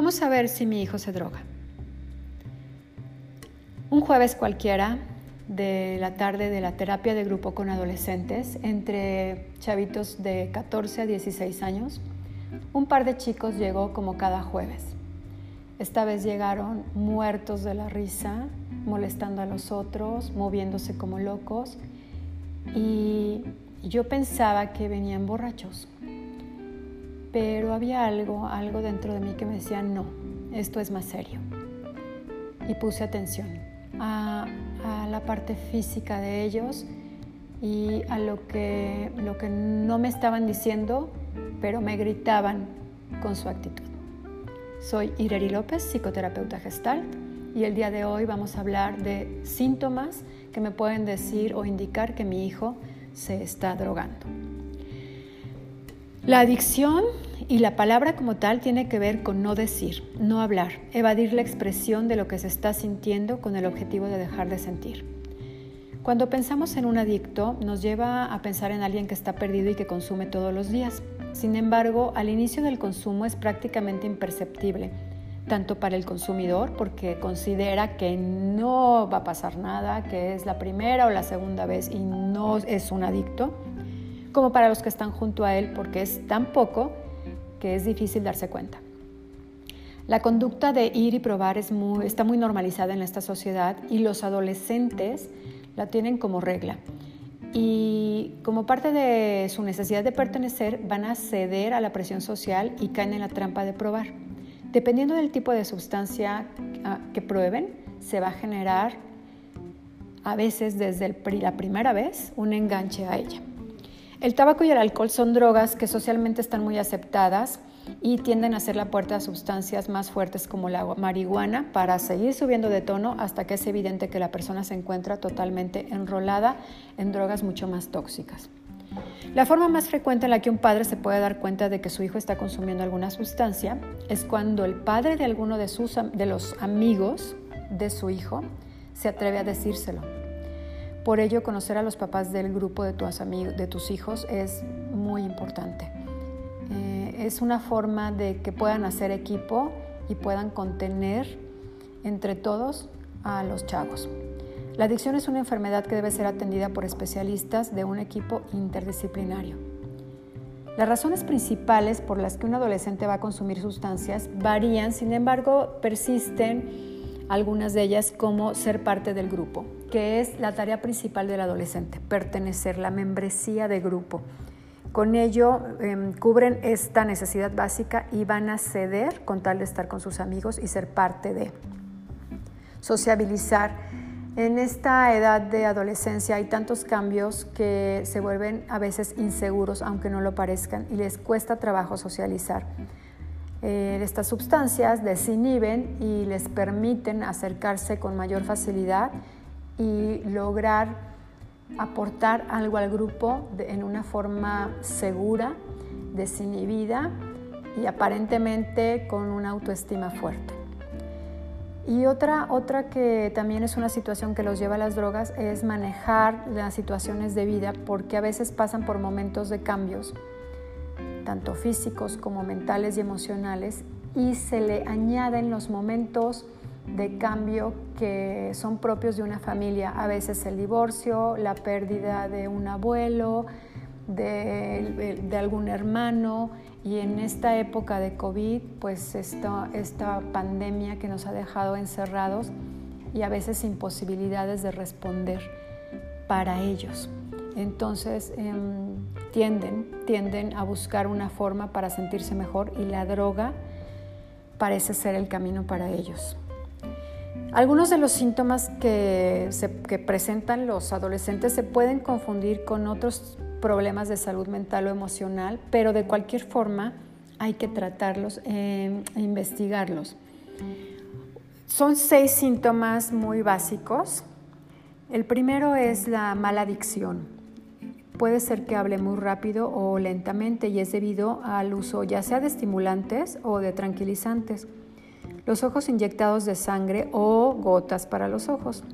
¿Cómo saber si mi hijo se droga? Un jueves cualquiera de la tarde de la terapia de grupo con adolescentes, entre chavitos de 14 a 16 años, un par de chicos llegó como cada jueves. Esta vez llegaron muertos de la risa, molestando a los otros, moviéndose como locos, y yo pensaba que venían borrachos. Pero había algo, algo dentro de mí que me decía, no, esto es más serio. Y puse atención a, la parte física de ellos y a lo que, lo que no me estaban diciendo, pero me gritaban con su actitud. Soy Ireri López, psicoterapeuta gestalt, y el día de hoy vamos a hablar de síntomas que me pueden decir o indicar que mi hijo se está drogando. La adicción y la palabra como tal tiene que ver con no decir, no hablar, evadir la expresión de lo que se está sintiendo con el objetivo de dejar de sentir. Cuando pensamos en un adicto, nos lleva a pensar en alguien que está perdido y que consume todos los días. Sin embargo, al inicio del consumo es prácticamente imperceptible, tanto para el consumidor, porque considera que no va a pasar nada, que es la primera o la segunda vez y no es un adicto, como para los que están junto a él, porque es tan poco que es difícil darse cuenta. La conducta de ir y probar está muy normalizada en esta sociedad y los adolescentes la tienen como regla. Y como parte de su necesidad de pertenecer, van a ceder a la presión social y caen en la trampa de probar. Dependiendo del tipo de sustancia ah, que prueben, se va a generar a veces desde la primera vez un enganche a ella. El tabaco y el alcohol son drogas que socialmente están muy aceptadas y tienden a ser la puerta a sustancias más fuertes como la marihuana para seguir subiendo de tono hasta que es evidente que la persona se encuentra totalmente enrolada en drogas mucho más tóxicas. La forma más frecuente en la que un padre se puede dar cuenta de que su hijo está consumiendo alguna sustancia es cuando el padre de alguno de, sus, de los amigos de su hijo se atreve a decírselo por ello, conocer a los papás del grupo de tus, amigos, de tus hijos es muy importante. Eh, es una forma de que puedan hacer equipo y puedan contener entre todos a los chavos. La adicción es una enfermedad que debe ser atendida por especialistas de un equipo interdisciplinario. Las razones principales por las que un adolescente va a consumir sustancias varían, sin embargo, persisten algunas de ellas como ser parte del grupo, que es la tarea principal del adolescente, pertenecer, la membresía de grupo. Con ello em, cubren esta necesidad básica y van a ceder con tal de estar con sus amigos y ser parte de. Sociabilizar. En esta edad de adolescencia hay tantos cambios que se vuelven a veces inseguros, aunque no lo parezcan, y les cuesta trabajo socializar. Eh, estas sustancias desinhiben y les permiten acercarse con mayor facilidad y lograr aportar algo al grupo en una forma segura, desinhibida y aparentemente con una autoestima fuerte. Y otra, otra que también es una situación que los lleva a las drogas es manejar las situaciones de vida porque a veces pasan por momentos de cambios tanto físicos como mentales y emocionales, y se le añaden los momentos de cambio que son propios de una familia, a veces el divorcio, la pérdida de un abuelo, de, algún hermano, y en esta época de COVID, pues esta, esta pandemia que nos ha dejado encerrados y a veces sin posibilidades de responder para ellos. Entonces em, tienden, tienden a buscar una forma para sentirse mejor y la droga parece ser el camino para ellos. Algunos de los síntomas que, presentan los adolescentes se pueden confundir con otros problemas de salud mental o emocional, pero de cualquier forma hay que tratarlos e investigarlos. Son seis síntomas muy básicos. El primero es la mala adicción. Puede ser que hable muy rápido o lentamente y es debido al uso ya sea de estimulantes o de tranquilizantes. Los ojos inyectados de sangre o gotas para los ojos.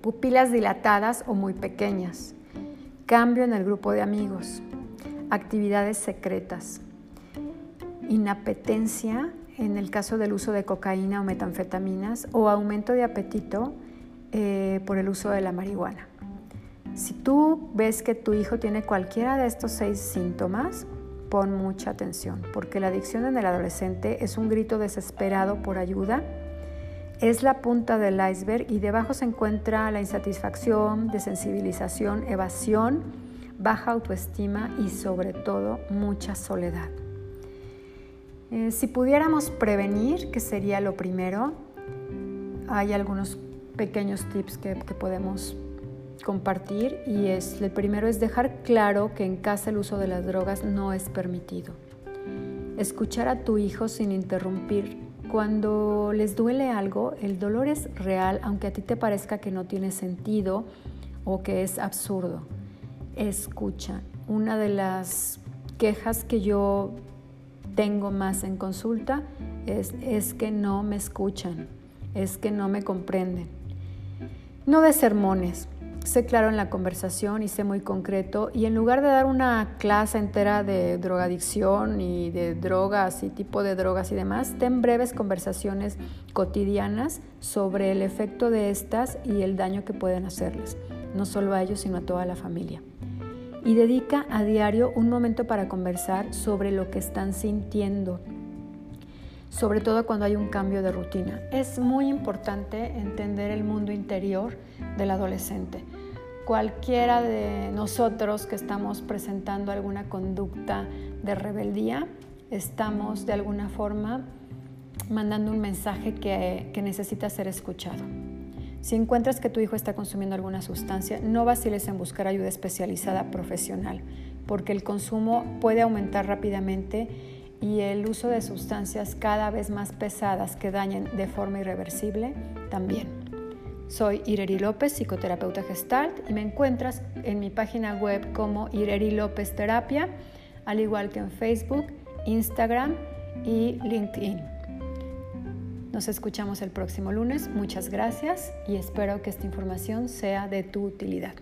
Pupilas dilatadas o muy pequeñas. Cambio en el grupo de amigos. Actividades secretas. Inapetencia en el caso del uso de cocaína o metanfetaminas, o aumento de apetito eh, por el uso de la marihuana. Si tú ves que tu hijo tiene cualquiera de estos seis síntomas, pon mucha atención, porque la adicción en el adolescente es un grito desesperado por ayuda, es la punta del iceberg y debajo se encuentra la insatisfacción, desensibilización, evasión, baja autoestima y sobre todo mucha soledad. Eh, si pudiéramos prevenir, que sería lo primero, hay algunos pequeños tips que, que podemos compartir y es el primero es dejar claro que en casa el uso de las drogas no es permitido. Escuchar a tu hijo sin interrumpir. Cuando les duele algo, el dolor es real, aunque a ti te parezca que no tiene sentido o que es absurdo. Escucha. Una de las quejas que yo tengo más en consulta es, es que no me escuchan, es que no me comprenden. No de sermones, sé claro en la conversación y sé muy concreto y en lugar de dar una clase entera de drogadicción y de drogas y tipo de drogas y demás, ten breves conversaciones cotidianas sobre el efecto de estas y el daño que pueden hacerles, no solo a ellos sino a toda la familia. Y dedica a diario un momento para conversar sobre lo que están sintiendo, sobre todo cuando hay un cambio de rutina. Es muy importante entender el mundo interior del adolescente. Cualquiera de nosotros que estamos presentando alguna conducta de rebeldía, estamos de alguna forma mandando un mensaje que, que necesita ser escuchado. Si encuentras que tu hijo está consumiendo alguna sustancia, no vaciles en buscar ayuda especializada profesional, porque el consumo puede aumentar rápidamente y el uso de sustancias cada vez más pesadas que dañen de forma irreversible también. Soy Ireri López, psicoterapeuta gestalt, y me encuentras en mi página web como Ireri López Terapia, al igual que en Facebook, Instagram y LinkedIn. Nos escuchamos el próximo lunes. Muchas gracias y espero que esta información sea de tu utilidad.